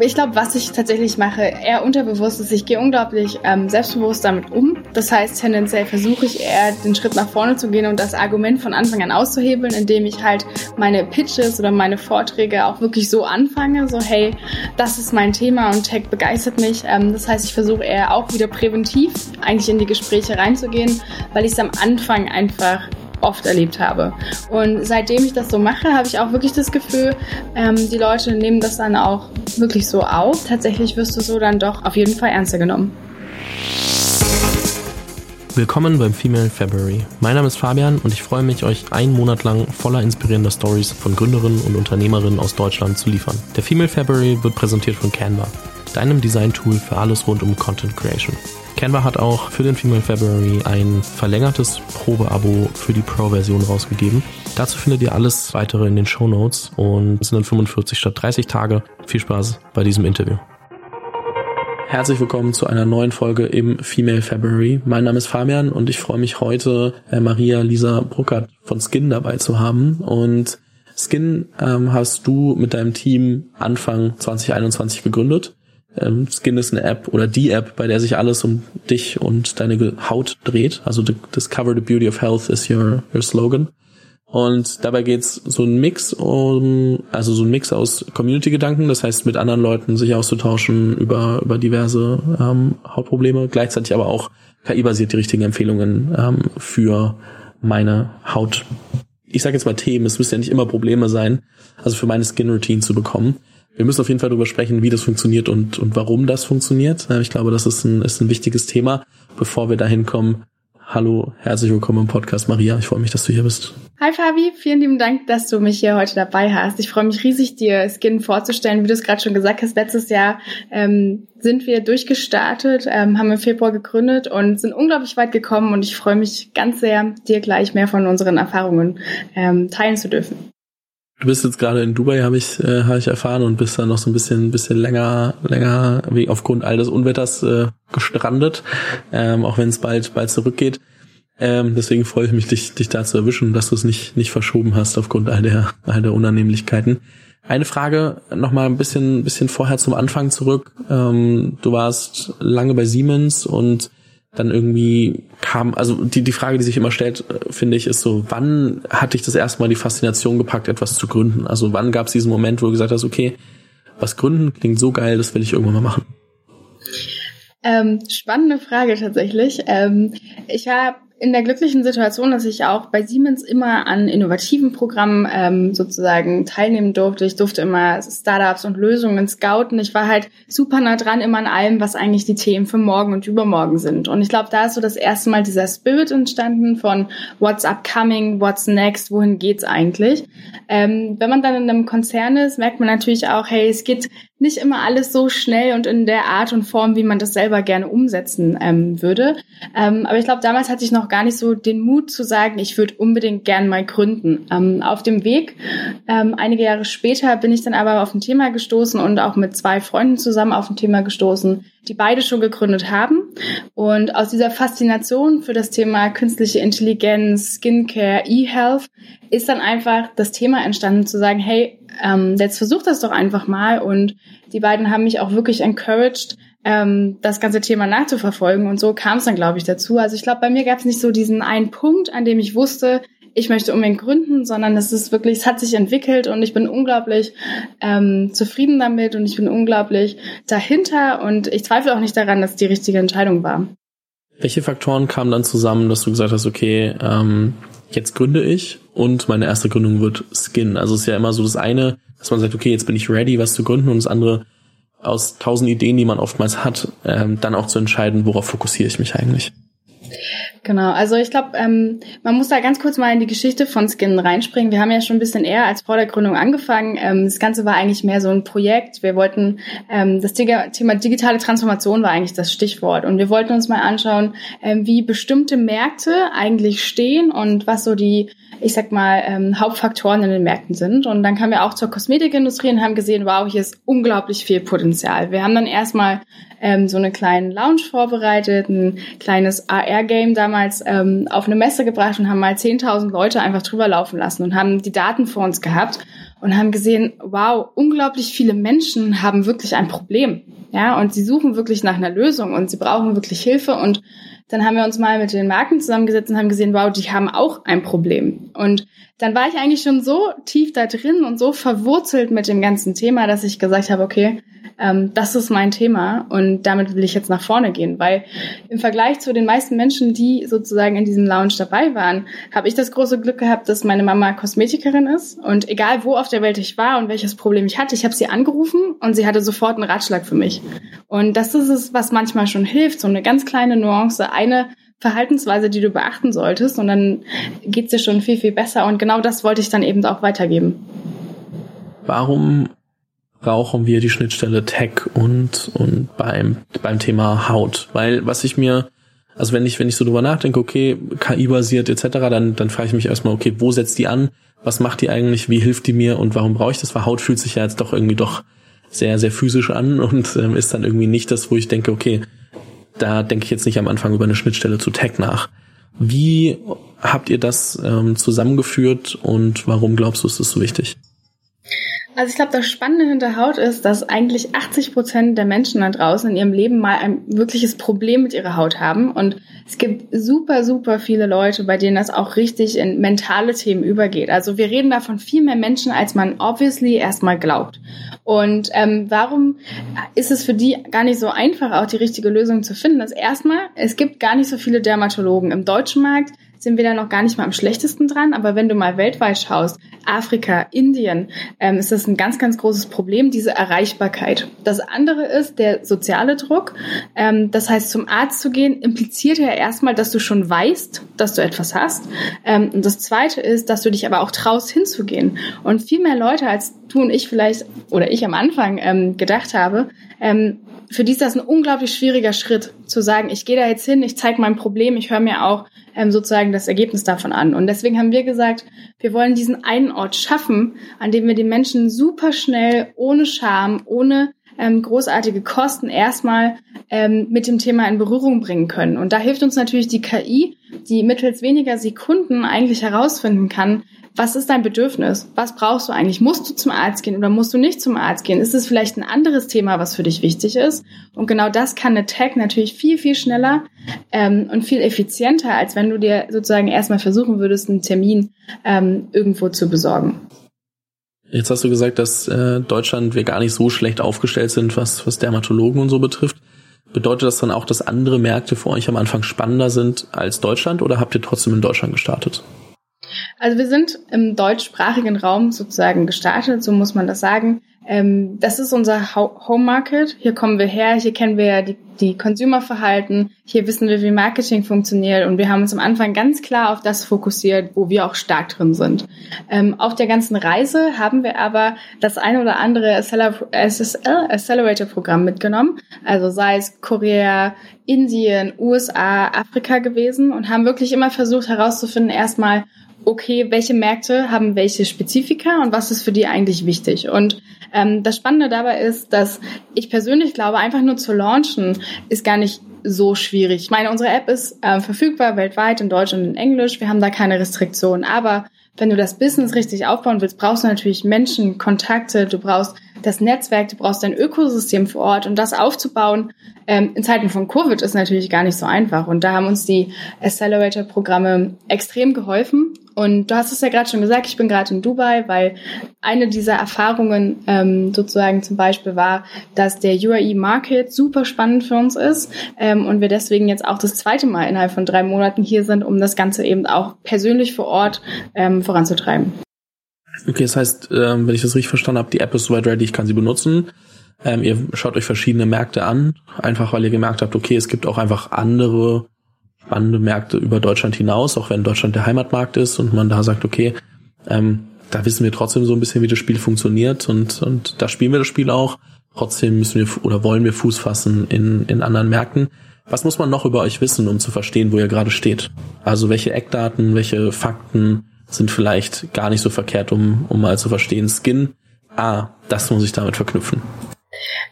ich glaube, was ich tatsächlich mache, eher unterbewusst ist, ich gehe unglaublich ähm, selbstbewusst damit um. Das heißt, tendenziell versuche ich eher den Schritt nach vorne zu gehen und das Argument von Anfang an auszuhebeln, indem ich halt meine Pitches oder meine Vorträge auch wirklich so anfange, so hey, das ist mein Thema und Tech begeistert mich. Ähm, das heißt, ich versuche eher auch wieder präventiv eigentlich in die Gespräche reinzugehen, weil ich es am Anfang einfach oft erlebt habe. Und seitdem ich das so mache, habe ich auch wirklich das Gefühl, ähm, die Leute nehmen das dann auch wirklich so auf. Tatsächlich wirst du so dann doch auf jeden Fall ernster genommen. Willkommen beim Female February. Mein Name ist Fabian und ich freue mich, euch einen Monat lang voller inspirierender Stories von Gründerinnen und Unternehmerinnen aus Deutschland zu liefern. Der Female February wird präsentiert von Canva, deinem Design-Tool für alles rund um Content Creation. Canva hat auch für den Female February ein verlängertes Probeabo für die Pro-Version rausgegeben. Dazu findet ihr alles weitere in den Show Notes und es sind dann 45 statt 30 Tage. Viel Spaß bei diesem Interview. Herzlich willkommen zu einer neuen Folge im Female February. Mein Name ist Fabian und ich freue mich heute, äh, Maria Lisa Bruckert von Skin dabei zu haben. Und Skin ähm, hast du mit deinem Team Anfang 2021 gegründet. Ähm, Skin ist eine App oder die App, bei der sich alles um dich und deine Haut dreht. Also Discover the Beauty of Health is your, your Slogan. Und dabei geht's so ein Mix um, also so ein Mix aus Community-Gedanken, das heißt mit anderen Leuten sich auszutauschen über, über diverse ähm, Hautprobleme, gleichzeitig aber auch KI-basiert die richtigen Empfehlungen ähm, für meine Haut. Ich sage jetzt mal Themen, es müssen ja nicht immer Probleme sein, also für meine Skin-Routine zu bekommen. Wir müssen auf jeden Fall darüber sprechen, wie das funktioniert und, und warum das funktioniert. Ich glaube, das ist ein, ist ein wichtiges Thema. Bevor wir dahin kommen, hallo, herzlich willkommen im Podcast, Maria. Ich freue mich, dass du hier bist. Hi Fabi, vielen lieben Dank, dass du mich hier heute dabei hast. Ich freue mich riesig, dir Skin vorzustellen. Wie du es gerade schon gesagt hast, letztes Jahr ähm, sind wir durchgestartet, ähm, haben im Februar gegründet und sind unglaublich weit gekommen und ich freue mich ganz sehr, dir gleich mehr von unseren Erfahrungen ähm, teilen zu dürfen. Du bist jetzt gerade in Dubai, habe ich, äh, hab ich erfahren, und bist dann noch so ein bisschen, bisschen länger, länger wie aufgrund all des Unwetters äh, gestrandet, ähm, auch wenn es bald, bald zurückgeht. Ähm, deswegen freue ich mich, dich, dich da zu erwischen, dass du es nicht, nicht verschoben hast aufgrund all der, all der Unannehmlichkeiten. Eine Frage noch mal ein bisschen, bisschen vorher zum Anfang zurück. Ähm, du warst lange bei Siemens und dann irgendwie kam, also die, die Frage, die sich immer stellt, äh, finde ich, ist so, wann hat dich das erste Mal die Faszination gepackt, etwas zu gründen? Also wann gab es diesen Moment, wo du gesagt hast, okay, was gründen klingt so geil, das will ich irgendwann mal machen? Ähm, spannende Frage tatsächlich. Ähm, ich habe in der glücklichen Situation, dass ich auch bei Siemens immer an innovativen Programmen ähm, sozusagen teilnehmen durfte. Ich durfte immer Startups und Lösungen scouten. Ich war halt super nah dran immer an allem, was eigentlich die Themen für morgen und übermorgen sind. Und ich glaube, da ist so das erste Mal dieser Spirit entstanden von What's upcoming, What's next, wohin geht's eigentlich. Ähm, wenn man dann in einem Konzern ist, merkt man natürlich auch, hey, es geht nicht immer alles so schnell und in der Art und Form, wie man das selber gerne umsetzen ähm, würde. Ähm, aber ich glaube, damals hatte ich noch gar nicht so den Mut zu sagen, ich würde unbedingt gern mal gründen. Ähm, auf dem Weg, ähm, einige Jahre später, bin ich dann aber auf ein Thema gestoßen und auch mit zwei Freunden zusammen auf ein Thema gestoßen, die beide schon gegründet haben. Und aus dieser Faszination für das Thema künstliche Intelligenz, Skincare, E-Health ist dann einfach das Thema entstanden zu sagen, hey, ähm, jetzt versuch das doch einfach mal. Und die beiden haben mich auch wirklich encouraged, ähm, das ganze Thema nachzuverfolgen. Und so kam es dann, glaube ich, dazu. Also ich glaube, bei mir gab es nicht so diesen einen Punkt, an dem ich wusste, ich möchte unbedingt gründen, sondern es ist wirklich, es hat sich entwickelt und ich bin unglaublich ähm, zufrieden damit und ich bin unglaublich dahinter und ich zweifle auch nicht daran, dass die richtige Entscheidung war. Welche Faktoren kamen dann zusammen, dass du gesagt hast, okay, ähm, jetzt gründe ich und meine erste Gründung wird Skin. Also es ist ja immer so das eine, dass man sagt, okay, jetzt bin ich ready, was zu gründen und das andere aus tausend Ideen, die man oftmals hat, ähm, dann auch zu entscheiden, worauf fokussiere ich mich eigentlich. Genau, also ich glaube, ähm, man muss da ganz kurz mal in die Geschichte von Skin reinspringen. Wir haben ja schon ein bisschen eher als vor der Gründung angefangen. Ähm, das Ganze war eigentlich mehr so ein Projekt. Wir wollten, ähm, das Thema digitale Transformation war eigentlich das Stichwort. Und wir wollten uns mal anschauen, ähm, wie bestimmte Märkte eigentlich stehen und was so die, ich sag mal, ähm, Hauptfaktoren in den Märkten sind. Und dann kamen wir auch zur Kosmetikindustrie und haben gesehen, wow, hier ist unglaublich viel Potenzial. Wir haben dann erstmal ähm, so einen kleinen Lounge vorbereitet, ein kleines AR-Game damals ähm, auf eine Messe gebracht und haben mal 10.000 Leute einfach drüber laufen lassen und haben die Daten vor uns gehabt und haben gesehen, wow, unglaublich viele Menschen haben wirklich ein Problem. Ja, und sie suchen wirklich nach einer Lösung und sie brauchen wirklich Hilfe und dann haben wir uns mal mit den Marken zusammengesetzt und haben gesehen, wow, die haben auch ein Problem. Und dann war ich eigentlich schon so tief da drin und so verwurzelt mit dem ganzen Thema, dass ich gesagt habe, okay, ähm, das ist mein Thema und damit will ich jetzt nach vorne gehen, weil im Vergleich zu den meisten Menschen, die sozusagen in diesem Lounge dabei waren, habe ich das große Glück gehabt, dass meine Mama Kosmetikerin ist. Und egal wo auf der Welt ich war und welches Problem ich hatte, ich habe sie angerufen und sie hatte sofort einen Ratschlag für mich. Und das ist es, was manchmal schon hilft, so eine ganz kleine Nuance, eine Verhaltensweise, die du beachten solltest und dann geht's dir schon viel, viel besser und genau das wollte ich dann eben auch weitergeben. Warum brauchen wir die Schnittstelle Tech und, und beim, beim Thema Haut? Weil was ich mir, also wenn ich, wenn ich so drüber nachdenke, okay, KI-basiert etc., dann, dann frage ich mich erstmal, okay, wo setzt die an? Was macht die eigentlich? Wie hilft die mir? Und warum brauche ich das? Weil Haut fühlt sich ja jetzt doch irgendwie doch sehr, sehr physisch an und ähm, ist dann irgendwie nicht das, wo ich denke, okay, da denke ich jetzt nicht am Anfang über eine Schnittstelle zu Tech nach. Wie habt ihr das ähm, zusammengeführt und warum glaubst du, ist das so wichtig? Also ich glaube, das Spannende hinter Haut ist, dass eigentlich 80 Prozent der Menschen da draußen in ihrem Leben mal ein wirkliches Problem mit ihrer Haut haben. Und es gibt super, super viele Leute, bei denen das auch richtig in mentale Themen übergeht. Also wir reden da von viel mehr Menschen, als man obviously erstmal glaubt. Und ähm, warum ist es für die gar nicht so einfach, auch die richtige Lösung zu finden? Das erstmal, es gibt gar nicht so viele Dermatologen im deutschen Markt sind wir da noch gar nicht mal am schlechtesten dran. Aber wenn du mal weltweit schaust, Afrika, Indien, ähm, ist das ein ganz, ganz großes Problem, diese Erreichbarkeit. Das andere ist der soziale Druck. Ähm, das heißt, zum Arzt zu gehen, impliziert ja erstmal, dass du schon weißt, dass du etwas hast. Ähm, und das zweite ist, dass du dich aber auch traust, hinzugehen. Und viel mehr Leute, als du und ich vielleicht, oder ich am Anfang ähm, gedacht habe, ähm, für die ist das ein unglaublich schwieriger Schritt, zu sagen, ich gehe da jetzt hin, ich zeige mein Problem, ich höre mir auch ähm, sozusagen das Ergebnis davon an. Und deswegen haben wir gesagt, wir wollen diesen einen Ort schaffen, an dem wir die Menschen super schnell, ohne Scham, ohne ähm, großartige Kosten erstmal ähm, mit dem Thema in Berührung bringen können. Und da hilft uns natürlich die KI, die mittels weniger Sekunden eigentlich herausfinden kann, was ist dein Bedürfnis? Was brauchst du eigentlich? Musst du zum Arzt gehen oder musst du nicht zum Arzt gehen? Ist es vielleicht ein anderes Thema, was für dich wichtig ist? Und genau das kann eine Tag natürlich viel, viel schneller ähm, und viel effizienter, als wenn du dir sozusagen erstmal versuchen würdest, einen Termin ähm, irgendwo zu besorgen. Jetzt hast du gesagt, dass äh, Deutschland wir gar nicht so schlecht aufgestellt sind, was, was Dermatologen und so betrifft. Bedeutet das dann auch, dass andere Märkte für euch am Anfang spannender sind als Deutschland oder habt ihr trotzdem in Deutschland gestartet? Also wir sind im deutschsprachigen Raum sozusagen gestartet, so muss man das sagen. Ähm, das ist unser Home Market. Hier kommen wir her, hier kennen wir ja die, die Consumer-Verhalten, hier wissen wir, wie Marketing funktioniert und wir haben uns am Anfang ganz klar auf das fokussiert, wo wir auch stark drin sind. Ähm, auf der ganzen Reise haben wir aber das eine oder andere Accelerator-Programm mitgenommen, also sei es Korea, Indien, USA, Afrika gewesen und haben wirklich immer versucht herauszufinden, erstmal, okay, welche Märkte haben welche Spezifika und was ist für die eigentlich wichtig. Und ähm, das Spannende dabei ist, dass ich persönlich glaube, einfach nur zu launchen ist gar nicht so schwierig. Ich meine, unsere App ist äh, verfügbar weltweit in Deutsch und in Englisch. Wir haben da keine Restriktionen. Aber wenn du das Business richtig aufbauen willst, brauchst du natürlich Menschen, Kontakte, du brauchst das Netzwerk, du brauchst dein Ökosystem vor Ort und das aufzubauen ähm, in Zeiten von Covid ist natürlich gar nicht so einfach. Und da haben uns die Accelerator-Programme extrem geholfen. Und du hast es ja gerade schon gesagt, ich bin gerade in Dubai, weil eine dieser Erfahrungen ähm, sozusagen zum Beispiel war, dass der UAE Market super spannend für uns ist ähm, und wir deswegen jetzt auch das zweite Mal innerhalb von drei Monaten hier sind, um das Ganze eben auch persönlich vor Ort ähm, voranzutreiben. Okay, das heißt, ähm, wenn ich das richtig verstanden habe, die App ist soweit ready, ich kann sie benutzen. Ähm, ihr schaut euch verschiedene Märkte an, einfach weil ihr gemerkt habt, okay, es gibt auch einfach andere spannende Märkte über Deutschland hinaus, auch wenn Deutschland der Heimatmarkt ist und man da sagt, okay, ähm, da wissen wir trotzdem so ein bisschen, wie das Spiel funktioniert und, und da spielen wir das Spiel auch. Trotzdem müssen wir oder wollen wir Fuß fassen in, in anderen Märkten. Was muss man noch über euch wissen, um zu verstehen, wo ihr gerade steht? Also welche Eckdaten, welche Fakten sind vielleicht gar nicht so verkehrt, um, um mal zu verstehen, Skin, ah, das muss ich damit verknüpfen.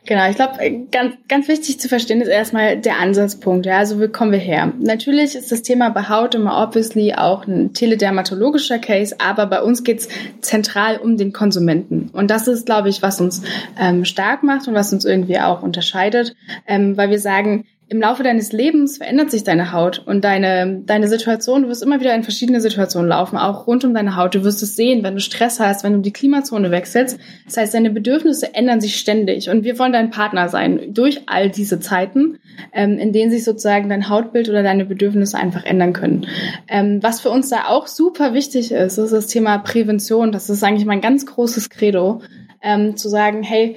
Genau, ich glaube, ganz, ganz wichtig zu verstehen ist erstmal der Ansatzpunkt. Ja, also wo kommen wir her? Natürlich ist das Thema bei Haut immer obviously auch ein teledermatologischer Case, aber bei uns geht's zentral um den Konsumenten. Und das ist, glaube ich, was uns ähm, stark macht und was uns irgendwie auch unterscheidet, ähm, weil wir sagen, im Laufe deines Lebens verändert sich deine Haut und deine, deine Situation. Du wirst immer wieder in verschiedene Situationen laufen, auch rund um deine Haut. Du wirst es sehen, wenn du Stress hast, wenn du die Klimazone wechselst. Das heißt, deine Bedürfnisse ändern sich ständig und wir wollen dein Partner sein durch all diese Zeiten, ähm, in denen sich sozusagen dein Hautbild oder deine Bedürfnisse einfach ändern können. Ähm, was für uns da auch super wichtig ist, ist das Thema Prävention. Das ist eigentlich mein ganz großes Credo. Ähm, zu sagen, hey,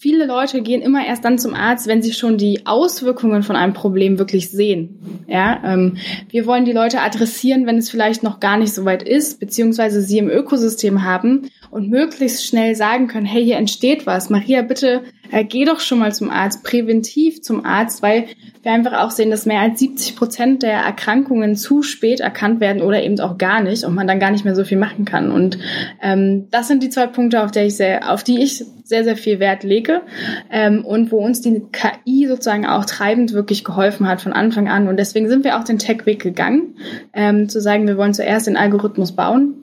viele Leute gehen immer erst dann zum Arzt, wenn sie schon die Auswirkungen von einem Problem wirklich sehen. Ja, ähm, wir wollen die Leute adressieren, wenn es vielleicht noch gar nicht so weit ist, beziehungsweise sie im Ökosystem haben und möglichst schnell sagen können, hey, hier entsteht was. Maria, bitte äh, geh doch schon mal zum Arzt, präventiv zum Arzt, weil wir einfach auch sehen, dass mehr als 70 Prozent der Erkrankungen zu spät erkannt werden oder eben auch gar nicht und man dann gar nicht mehr so viel machen kann. Und ähm, das sind die zwei Punkte, auf, der ich sehr, auf die ich sehr, sehr viel Wert lege ähm, und wo uns die KI sozusagen auch treibend wirklich geholfen hat von Anfang an. Und deswegen sind wir auch den Tech-Weg gegangen, ähm, zu sagen, wir wollen zuerst den Algorithmus bauen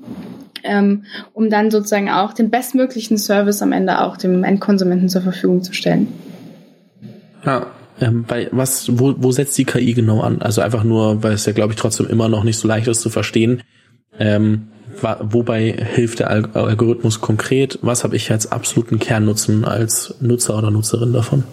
ähm, um dann sozusagen auch den bestmöglichen Service am Ende auch dem Endkonsumenten zur Verfügung zu stellen. Ja, ähm, bei was, wo, wo setzt die KI genau an? Also einfach nur, weil es ja, glaube ich, trotzdem immer noch nicht so leicht ist zu verstehen. Ähm, wobei hilft der Algorithmus konkret? Was habe ich als absoluten Kernnutzen als Nutzer oder Nutzerin davon?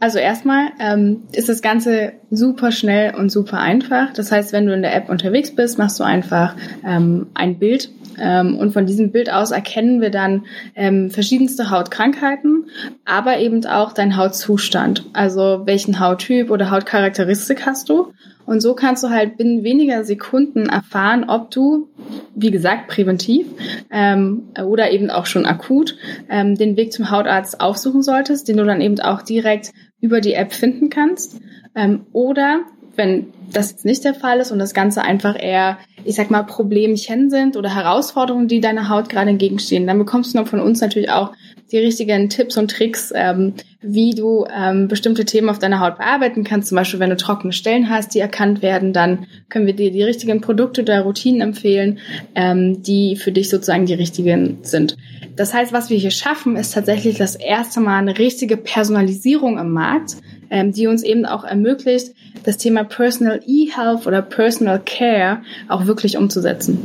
Also erstmal ähm, ist das Ganze super schnell und super einfach. Das heißt, wenn du in der App unterwegs bist, machst du einfach ähm, ein Bild ähm, und von diesem Bild aus erkennen wir dann ähm, verschiedenste Hautkrankheiten, aber eben auch deinen Hautzustand. Also welchen Hauttyp oder Hautcharakteristik hast du. Und so kannst du halt binnen weniger Sekunden erfahren, ob du, wie gesagt, präventiv ähm, oder eben auch schon akut ähm, den Weg zum Hautarzt aufsuchen solltest, den du dann eben auch direkt über die App finden kannst. Ähm, oder wenn das jetzt nicht der Fall ist und das Ganze einfach eher, ich sag mal, Problemchen sind oder Herausforderungen, die deiner Haut gerade entgegenstehen, dann bekommst du noch von uns natürlich auch die richtigen Tipps und Tricks, ähm, wie du ähm, bestimmte Themen auf deiner Haut bearbeiten kannst. Zum Beispiel, wenn du trockene Stellen hast, die erkannt werden, dann können wir dir die richtigen Produkte oder Routinen empfehlen, ähm, die für dich sozusagen die richtigen sind. Das heißt, was wir hier schaffen, ist tatsächlich das erste Mal eine richtige Personalisierung im Markt, ähm, die uns eben auch ermöglicht, das Thema Personal E-Health oder Personal Care auch wirklich umzusetzen.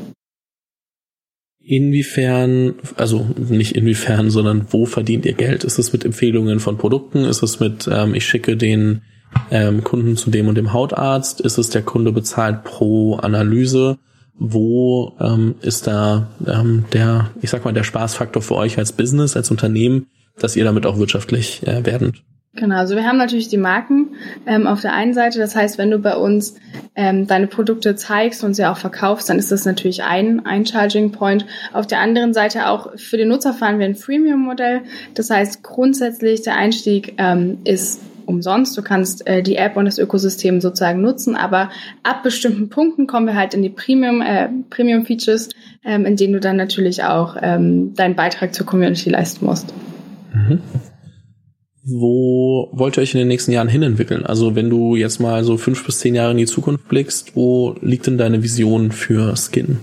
Inwiefern, also nicht inwiefern, sondern wo verdient ihr Geld? Ist es mit Empfehlungen von Produkten? Ist es mit, ähm, ich schicke den ähm, Kunden zu dem und dem Hautarzt? Ist es der Kunde bezahlt pro Analyse? Wo ähm, ist da ähm, der, ich sag mal, der Spaßfaktor für euch als Business, als Unternehmen, dass ihr damit auch wirtschaftlich äh, werdet? Genau, also wir haben natürlich die Marken ähm, auf der einen Seite. Das heißt, wenn du bei uns ähm, deine Produkte zeigst und sie auch verkaufst, dann ist das natürlich ein, ein Charging Point. Auf der anderen Seite auch für den Nutzer fahren wir ein Freemium-Modell. Das heißt, grundsätzlich der Einstieg ähm, ist umsonst. Du kannst äh, die App und das Ökosystem sozusagen nutzen, aber ab bestimmten Punkten kommen wir halt in die Premium, äh, Premium Features, ähm, in denen du dann natürlich auch ähm, deinen Beitrag zur Community leisten musst. Mhm wo wollt ihr euch in den nächsten Jahren hinentwickeln? Also wenn du jetzt mal so fünf bis zehn Jahre in die Zukunft blickst, wo liegt denn deine Vision für Skin?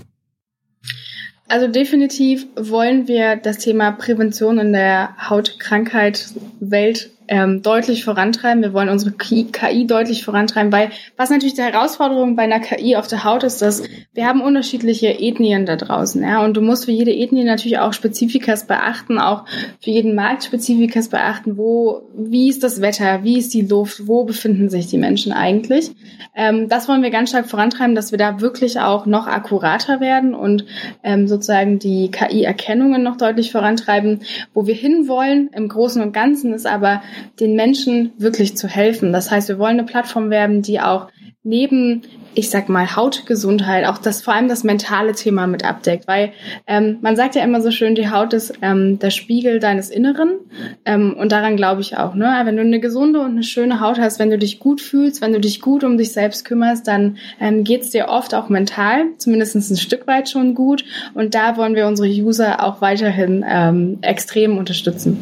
Also definitiv wollen wir das Thema Prävention in der Hautkrankheit-Welt ähm, deutlich vorantreiben. Wir wollen unsere KI deutlich vorantreiben, weil was natürlich die Herausforderung bei einer KI auf der Haut ist, dass wir haben unterschiedliche Ethnien da draußen, ja, und du musst für jede Ethnie natürlich auch Spezifikas beachten, auch für jeden Markt Spezifikas beachten, wo, wie ist das Wetter, wie ist die Luft, wo befinden sich die Menschen eigentlich. Ähm, das wollen wir ganz stark vorantreiben, dass wir da wirklich auch noch akkurater werden und ähm, sozusagen die KI-Erkennungen noch deutlich vorantreiben. Wo wir hinwollen im Großen und Ganzen ist aber den Menschen wirklich zu helfen. Das heißt, wir wollen eine Plattform werden, die auch neben, ich sag mal, Hautgesundheit auch das vor allem das mentale Thema mit abdeckt, weil ähm, man sagt ja immer so schön, die Haut ist ähm, der Spiegel deines Inneren ähm, und daran glaube ich auch. Ne? Wenn du eine gesunde und eine schöne Haut hast, wenn du dich gut fühlst, wenn du dich gut um dich selbst kümmerst, dann ähm, geht es dir oft auch mental, zumindest ein Stück weit schon gut und da wollen wir unsere User auch weiterhin ähm, extrem unterstützen.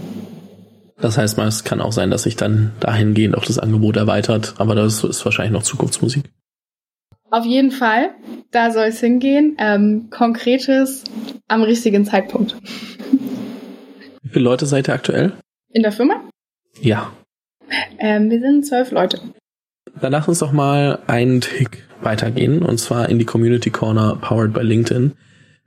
Das heißt mal, es kann auch sein, dass sich dann dahingehend auch das Angebot erweitert, aber das ist wahrscheinlich noch Zukunftsmusik. Auf jeden Fall, da soll es hingehen. Ähm, Konkretes am richtigen Zeitpunkt. Wie viele Leute seid ihr aktuell? In der Firma? Ja. Ähm, wir sind zwölf Leute. Dann lass uns doch mal einen Tick weitergehen, und zwar in die Community Corner powered by LinkedIn.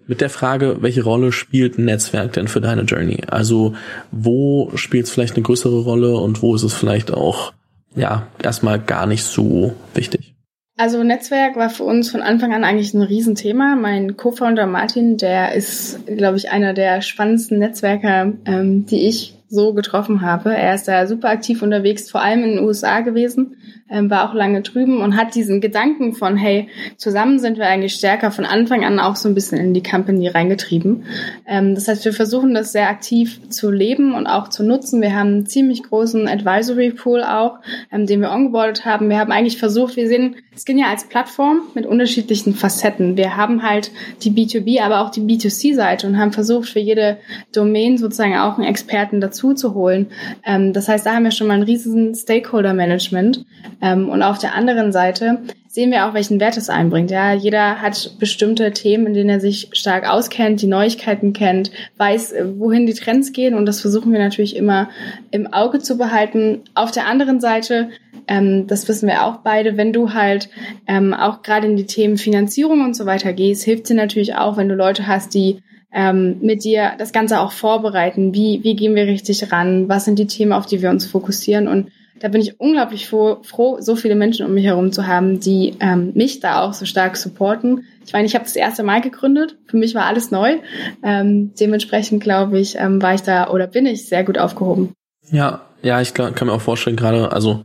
Mit der Frage, welche Rolle spielt ein Netzwerk denn für deine Journey? Also, wo spielt es vielleicht eine größere Rolle und wo ist es vielleicht auch, ja, erstmal gar nicht so wichtig? Also Netzwerk war für uns von Anfang an eigentlich ein Riesenthema. Mein Co-Founder Martin, der ist, glaube ich, einer der spannendsten Netzwerker, ähm, die ich so getroffen habe. Er ist da super aktiv unterwegs, vor allem in den USA gewesen, ähm, war auch lange drüben und hat diesen Gedanken von, hey, zusammen sind wir eigentlich stärker von Anfang an auch so ein bisschen in die Company reingetrieben. Ähm, das heißt, wir versuchen das sehr aktiv zu leben und auch zu nutzen. Wir haben einen ziemlich großen Advisory Pool auch, ähm, den wir ongeboardet haben. Wir haben eigentlich versucht, wir sehen Skin als Plattform mit unterschiedlichen Facetten. Wir haben halt die B2B, aber auch die B2C-Seite und haben versucht, für jede Domain sozusagen auch einen Experten dazu zu holen. Ähm, das heißt, da haben wir schon mal ein riesen Stakeholder-Management. Ähm, und auf der anderen Seite sehen wir auch, welchen Wert es einbringt. Ja, jeder hat bestimmte Themen, in denen er sich stark auskennt, die Neuigkeiten kennt, weiß, äh, wohin die Trends gehen und das versuchen wir natürlich immer im Auge zu behalten. Auf der anderen Seite, ähm, das wissen wir auch beide, wenn du halt ähm, auch gerade in die Themen Finanzierung und so weiter gehst, hilft dir natürlich auch, wenn du Leute hast, die ähm, mit dir das Ganze auch vorbereiten. Wie, wie gehen wir richtig ran? Was sind die Themen, auf die wir uns fokussieren? Und da bin ich unglaublich froh, froh so viele Menschen um mich herum zu haben, die ähm, mich da auch so stark supporten. Ich meine, ich habe das erste Mal gegründet. Für mich war alles neu. Ähm, dementsprechend glaube ich, ähm, war ich da oder bin ich sehr gut aufgehoben. Ja, ja, ich kann, kann mir auch vorstellen, gerade, also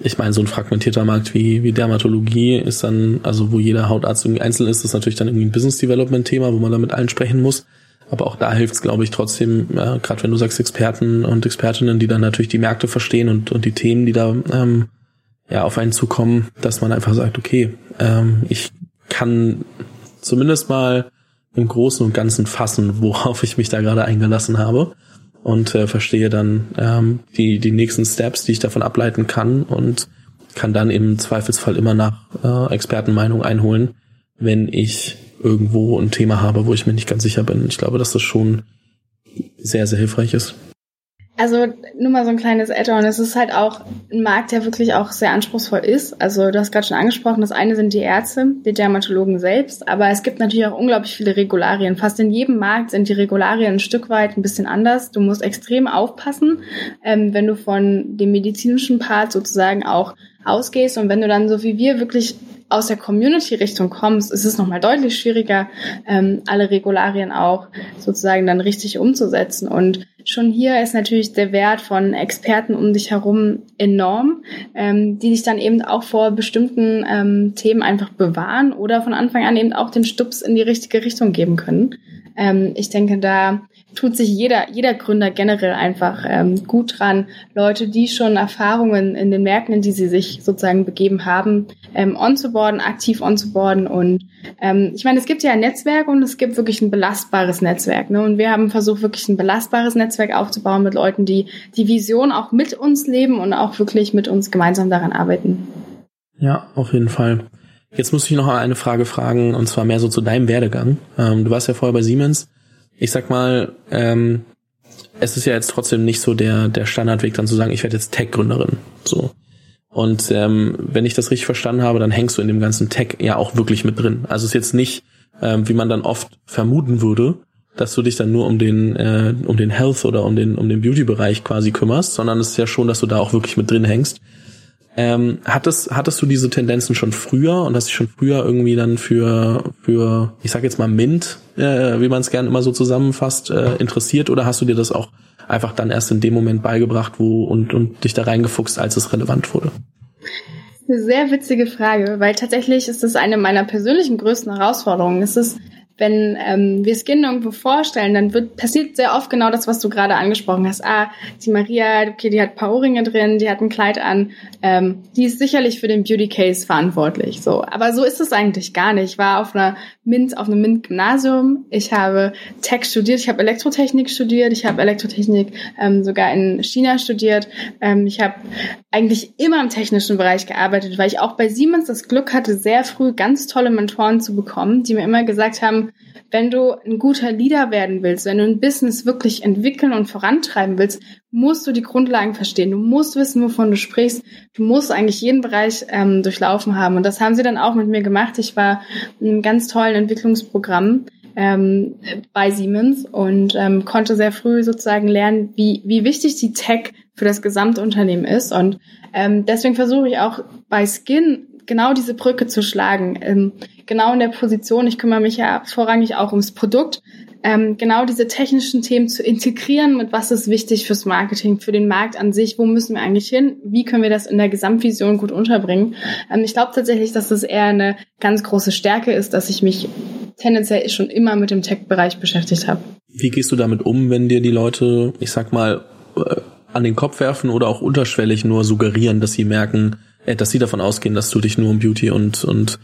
ich meine, so ein fragmentierter Markt wie, wie Dermatologie ist dann, also wo jeder Hautarzt irgendwie einzeln ist, ist natürlich dann irgendwie ein Business Development Thema, wo man da mit allen sprechen muss. Aber auch da hilft es, glaube ich, trotzdem, ja, gerade wenn du sagst Experten und Expertinnen, die dann natürlich die Märkte verstehen und, und die Themen, die da ähm, ja auf einen zukommen, dass man einfach sagt, okay, ähm, ich kann zumindest mal im Großen und Ganzen fassen, worauf ich mich da gerade eingelassen habe und äh, verstehe dann ähm, die, die nächsten Steps, die ich davon ableiten kann und kann dann im Zweifelsfall immer nach äh, Expertenmeinung einholen, wenn ich irgendwo ein Thema habe, wo ich mir nicht ganz sicher bin. Ich glaube, dass das schon sehr, sehr hilfreich ist. Also nur mal so ein kleines Add-on. Es ist halt auch ein Markt, der wirklich auch sehr anspruchsvoll ist. Also du hast gerade schon angesprochen, das eine sind die Ärzte, die Dermatologen selbst, aber es gibt natürlich auch unglaublich viele Regularien. Fast in jedem Markt sind die Regularien ein Stück weit ein bisschen anders. Du musst extrem aufpassen, ähm, wenn du von dem medizinischen Part sozusagen auch ausgehst und wenn du dann so wie wir wirklich aus der Community-Richtung kommst, ist es nochmal deutlich schwieriger, ähm, alle Regularien auch sozusagen dann richtig umzusetzen. Und schon hier ist natürlich der Wert von Experten um dich herum enorm, ähm, die dich dann eben auch vor bestimmten ähm, Themen einfach bewahren oder von Anfang an eben auch den Stups in die richtige Richtung geben können. Ähm, ich denke, da tut sich jeder, jeder Gründer generell einfach ähm, gut dran, Leute, die schon Erfahrungen in den Märkten, in die sie sich sozusagen begeben haben, ähm, onzuboarden, aktiv onzuboarden. Und ähm, ich meine, es gibt ja ein Netzwerk und es gibt wirklich ein belastbares Netzwerk. Ne? Und wir haben versucht, wirklich ein belastbares Netzwerk aufzubauen mit Leuten, die die Vision auch mit uns leben und auch wirklich mit uns gemeinsam daran arbeiten. Ja, auf jeden Fall. Jetzt muss ich noch eine Frage fragen, und zwar mehr so zu deinem Werdegang. Ähm, du warst ja vorher bei Siemens. Ich sag mal, ähm, es ist ja jetzt trotzdem nicht so der, der Standardweg, dann zu sagen, ich werde jetzt Tech-Gründerin. So. Und ähm, wenn ich das richtig verstanden habe, dann hängst du in dem ganzen Tech ja auch wirklich mit drin. Also es ist jetzt nicht, ähm, wie man dann oft vermuten würde, dass du dich dann nur um den äh, um den Health oder um den um den Beauty Bereich quasi kümmerst, sondern es ist ja schon, dass du da auch wirklich mit drin hängst. Ähm, hattest, hattest du diese Tendenzen schon früher und hast dich schon früher irgendwie dann für, für ich sag jetzt mal Mint, äh, wie man es gerne immer so zusammenfasst, äh, interessiert oder hast du dir das auch einfach dann erst in dem Moment beigebracht wo und, und dich da reingefuchst, als es relevant wurde? Eine sehr witzige Frage, weil tatsächlich ist das eine meiner persönlichen größten Herausforderungen. Es ist wenn ähm, wir Skin irgendwo vorstellen, dann wird passiert sehr oft genau das, was du gerade angesprochen hast. Ah, die Maria, okay, die hat paar Ohrringe drin, die hat ein Kleid an, ähm, die ist sicherlich für den Beauty Case verantwortlich. So, aber so ist es eigentlich gar nicht. Ich war auf einer MINT, auf einem MINT-Gymnasium. Ich habe Tech studiert, ich habe Elektrotechnik studiert, ich habe Elektrotechnik ähm, sogar in China studiert. Ähm, ich habe eigentlich immer im technischen Bereich gearbeitet, weil ich auch bei Siemens das Glück hatte, sehr früh ganz tolle Mentoren zu bekommen, die mir immer gesagt haben, wenn du ein guter Leader werden willst, wenn du ein Business wirklich entwickeln und vorantreiben willst, musst du die Grundlagen verstehen. Du musst wissen, wovon du sprichst. Du musst eigentlich jeden Bereich ähm, durchlaufen haben. Und das haben sie dann auch mit mir gemacht. Ich war in einem ganz tollen Entwicklungsprogramm ähm, bei Siemens und ähm, konnte sehr früh sozusagen lernen, wie, wie wichtig die Tech für das gesamte Unternehmen ist. Und ähm, deswegen versuche ich auch bei Skin genau diese Brücke zu schlagen. Ähm, genau in der Position, ich kümmere mich ja vorrangig auch ums Produkt, ähm, genau diese technischen Themen zu integrieren, mit was ist wichtig fürs Marketing, für den Markt an sich, wo müssen wir eigentlich hin, wie können wir das in der Gesamtvision gut unterbringen. Ähm, ich glaube tatsächlich, dass das eher eine ganz große Stärke ist, dass ich mich tendenziell schon immer mit dem Tech-Bereich beschäftigt habe. Wie gehst du damit um, wenn dir die Leute, ich sag mal, äh, an den Kopf werfen oder auch unterschwellig nur suggerieren, dass sie merken, dass sie davon ausgehen, dass du dich nur um Beauty und, und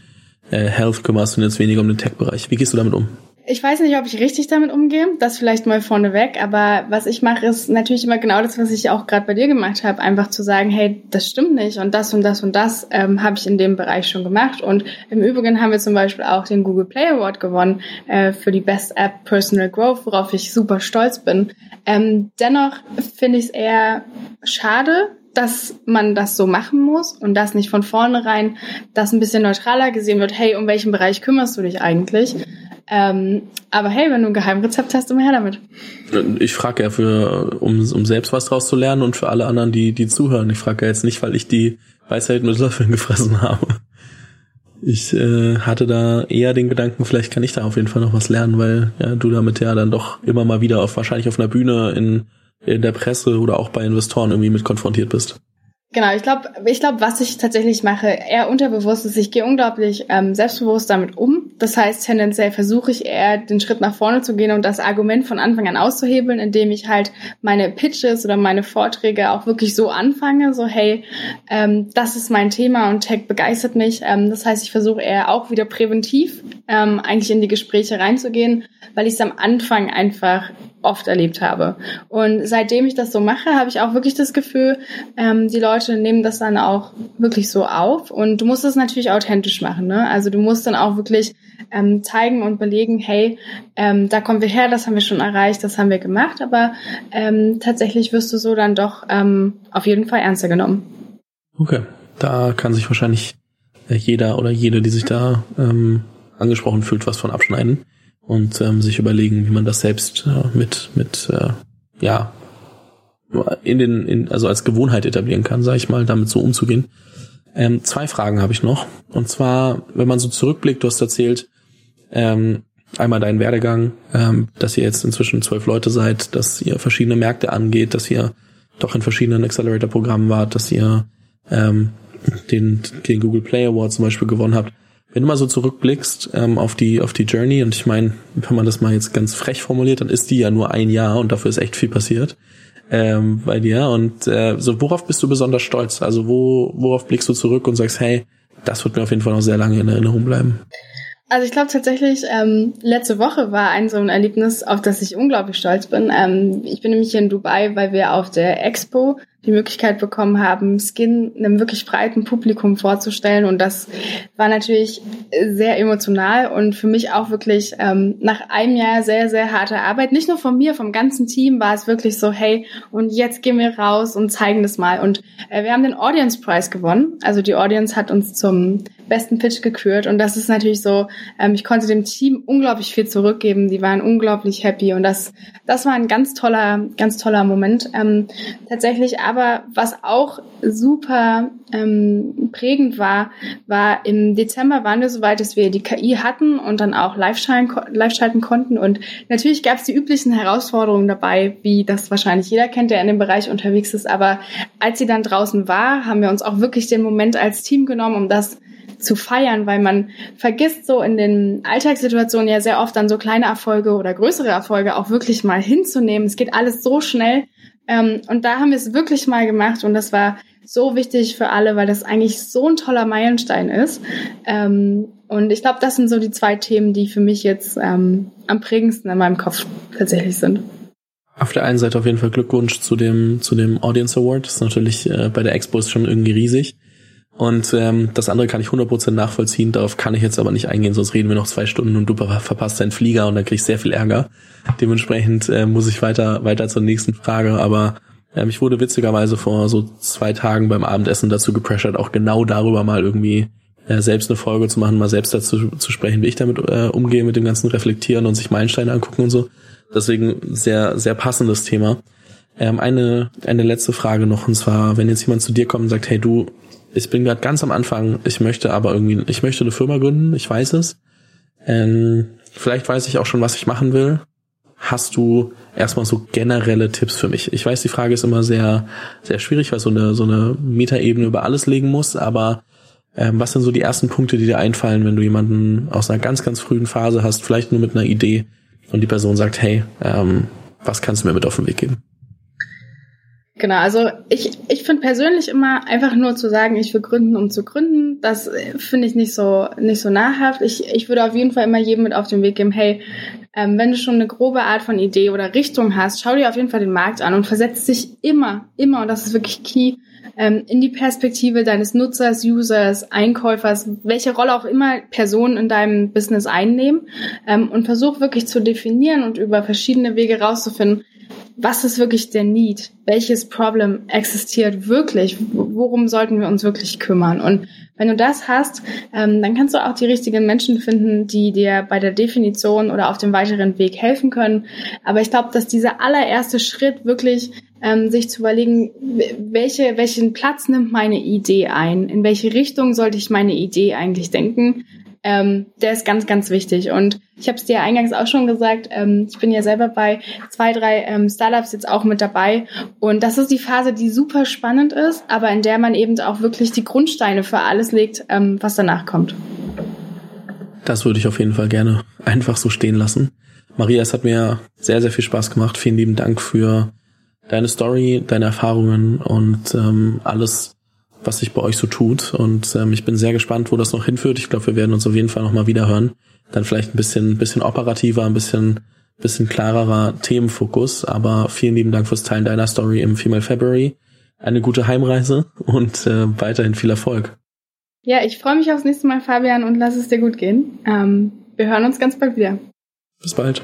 äh, Health kümmerst und jetzt weniger um den Tech-Bereich. Wie gehst du damit um? Ich weiß nicht, ob ich richtig damit umgehe, das vielleicht mal vorneweg, aber was ich mache, ist natürlich immer genau das, was ich auch gerade bei dir gemacht habe, einfach zu sagen, hey, das stimmt nicht und das und das und das ähm, habe ich in dem Bereich schon gemacht. Und im Übrigen haben wir zum Beispiel auch den Google Play Award gewonnen äh, für die Best App Personal Growth, worauf ich super stolz bin. Ähm, dennoch finde ich es eher schade, dass man das so machen muss und dass nicht von vornherein das ein bisschen neutraler gesehen wird, hey, um welchen Bereich kümmerst du dich eigentlich? Ähm, aber hey, wenn du ein Geheimrezept hast, immer her damit. Ich frage ja für, um, um selbst was draus zu lernen und für alle anderen, die, die zuhören. Ich frage ja jetzt nicht, weil ich die Weisheit mit Löffeln gefressen habe. Ich äh, hatte da eher den Gedanken, vielleicht kann ich da auf jeden Fall noch was lernen, weil ja, du damit ja dann doch immer mal wieder auf wahrscheinlich auf einer Bühne in in der Presse oder auch bei Investoren irgendwie mit konfrontiert bist. Genau, ich glaube, ich glaube, was ich tatsächlich mache, eher unterbewusst ist, ich gehe unglaublich ähm, selbstbewusst damit um. Das heißt, tendenziell versuche ich eher den Schritt nach vorne zu gehen und das Argument von Anfang an auszuhebeln, indem ich halt meine Pitches oder meine Vorträge auch wirklich so anfange, so hey, ähm, das ist mein Thema und Tech begeistert mich. Ähm, das heißt, ich versuche eher auch wieder präventiv ähm, eigentlich in die Gespräche reinzugehen, weil ich es am Anfang einfach oft erlebt habe. Und seitdem ich das so mache, habe ich auch wirklich das Gefühl, ähm, die Leute nehmen das dann auch wirklich so auf. Und du musst es natürlich authentisch machen. Ne? Also du musst dann auch wirklich ähm, zeigen und belegen, hey, ähm, da kommen wir her, das haben wir schon erreicht, das haben wir gemacht. Aber ähm, tatsächlich wirst du so dann doch ähm, auf jeden Fall ernster genommen. Okay, da kann sich wahrscheinlich äh, jeder oder jede, die sich da ähm, angesprochen fühlt, was von abschneiden und ähm, sich überlegen, wie man das selbst äh, mit mit äh, ja in den in, also als Gewohnheit etablieren kann, sage ich mal, damit so umzugehen. Ähm, zwei Fragen habe ich noch und zwar, wenn man so zurückblickt, du hast erzählt ähm, einmal deinen Werdegang, ähm, dass ihr jetzt inzwischen zwölf Leute seid, dass ihr verschiedene Märkte angeht, dass ihr doch in verschiedenen Accelerator-Programmen wart, dass ihr ähm, den, den Google Play Award zum Beispiel gewonnen habt. Wenn du mal so zurückblickst ähm, auf die auf die Journey und ich meine, wenn man das mal jetzt ganz frech formuliert, dann ist die ja nur ein Jahr und dafür ist echt viel passiert ähm, bei dir. Und äh, so worauf bist du besonders stolz? Also wo worauf blickst du zurück und sagst, hey, das wird mir auf jeden Fall noch sehr lange in Erinnerung bleiben? Also ich glaube tatsächlich, ähm, letzte Woche war ein so ein Erlebnis, auf das ich unglaublich stolz bin. Ähm, ich bin nämlich hier in Dubai, weil wir auf der Expo die Möglichkeit bekommen haben, Skin einem wirklich breiten Publikum vorzustellen. Und das war natürlich sehr emotional und für mich auch wirklich ähm, nach einem Jahr sehr, sehr harte Arbeit. Nicht nur von mir, vom ganzen Team war es wirklich so, hey, und jetzt gehen wir raus und zeigen das mal. Und äh, wir haben den Audience Prize gewonnen. Also die Audience hat uns zum besten Pitch gekürt. Und das ist natürlich so, ähm, ich konnte dem Team unglaublich viel zurückgeben. Die waren unglaublich happy. Und das, das war ein ganz toller, ganz toller Moment. Ähm, tatsächlich aber, was auch super ähm, prägend war, war im Dezember waren wir so weit, dass wir die KI hatten und dann auch live schalten, live schalten konnten. Und natürlich gab es die üblichen Herausforderungen dabei, wie das wahrscheinlich jeder kennt, der in dem Bereich unterwegs ist. Aber als sie dann draußen war, haben wir uns auch wirklich den Moment als Team genommen, um das zu feiern, weil man vergisst so in den Alltagssituationen ja sehr oft dann so kleine Erfolge oder größere Erfolge auch wirklich mal hinzunehmen. Es geht alles so schnell. Ähm, und da haben wir es wirklich mal gemacht und das war so wichtig für alle, weil das eigentlich so ein toller Meilenstein ist. Ähm, und ich glaube, das sind so die zwei Themen, die für mich jetzt ähm, am prägendsten in meinem Kopf tatsächlich sind. Auf der einen Seite auf jeden Fall Glückwunsch zu dem, zu dem Audience Award. Das ist natürlich äh, bei der Expo ist schon irgendwie riesig. Und ähm, das andere kann ich 100% nachvollziehen. Darauf kann ich jetzt aber nicht eingehen, sonst reden wir noch zwei Stunden und du verpasst deinen Flieger und dann krieg ich sehr viel Ärger. Dementsprechend äh, muss ich weiter, weiter zur nächsten Frage. Aber ähm, ich wurde witzigerweise vor so zwei Tagen beim Abendessen dazu gepressured, auch genau darüber mal irgendwie äh, selbst eine Folge zu machen, mal selbst dazu zu sprechen, wie ich damit äh, umgehe, mit dem ganzen Reflektieren und sich Meilensteine angucken und so. Deswegen sehr, sehr passendes Thema. Ähm, eine, eine letzte Frage noch, und zwar, wenn jetzt jemand zu dir kommt und sagt, hey du, ich bin gerade ganz am Anfang, ich möchte aber irgendwie, ich möchte eine Firma gründen, ich weiß es. Ähm, vielleicht weiß ich auch schon, was ich machen will. Hast du erstmal so generelle Tipps für mich? Ich weiß, die Frage ist immer sehr, sehr schwierig, weil so eine, so eine Metaebene über alles legen muss, aber ähm, was sind so die ersten Punkte, die dir einfallen, wenn du jemanden aus einer ganz, ganz frühen Phase hast, vielleicht nur mit einer Idee, und die Person sagt, hey, ähm, was kannst du mir mit auf den Weg geben? Genau, also ich, ich finde persönlich immer einfach nur zu sagen, ich will gründen, um zu gründen, das äh, finde ich nicht so nicht so nahrhaft. Ich, ich würde auf jeden Fall immer jedem mit auf den Weg geben, hey, ähm, wenn du schon eine grobe Art von Idee oder Richtung hast, schau dir auf jeden Fall den Markt an und versetz dich immer, immer, und das ist wirklich key, ähm, in die Perspektive deines Nutzers, Users, Einkäufers, welche Rolle auch immer Personen in deinem Business einnehmen ähm, und versuch wirklich zu definieren und über verschiedene Wege rauszufinden, was ist wirklich der Need? Welches Problem existiert wirklich? Worum sollten wir uns wirklich kümmern? Und wenn du das hast, ähm, dann kannst du auch die richtigen Menschen finden, die dir bei der Definition oder auf dem weiteren Weg helfen können. Aber ich glaube, dass dieser allererste Schritt wirklich ähm, sich zu überlegen, welche, welchen Platz nimmt meine Idee ein? In welche Richtung sollte ich meine Idee eigentlich denken? Ähm, der ist ganz, ganz wichtig. Und ich habe es dir eingangs auch schon gesagt, ähm, ich bin ja selber bei zwei, drei ähm, Startups jetzt auch mit dabei. Und das ist die Phase, die super spannend ist, aber in der man eben auch wirklich die Grundsteine für alles legt, ähm, was danach kommt. Das würde ich auf jeden Fall gerne einfach so stehen lassen. Maria, es hat mir sehr, sehr viel Spaß gemacht. Vielen lieben Dank für deine Story, deine Erfahrungen und ähm, alles, was sich bei euch so tut. Und ähm, ich bin sehr gespannt, wo das noch hinführt. Ich glaube, wir werden uns auf jeden Fall nochmal wieder hören. Dann vielleicht ein bisschen, bisschen operativer, ein bisschen, bisschen klarerer Themenfokus. Aber vielen lieben Dank fürs Teilen deiner Story im Female February. Eine gute Heimreise und äh, weiterhin viel Erfolg. Ja, ich freue mich aufs nächste Mal, Fabian, und lass es dir gut gehen. Ähm, wir hören uns ganz bald wieder. Bis bald.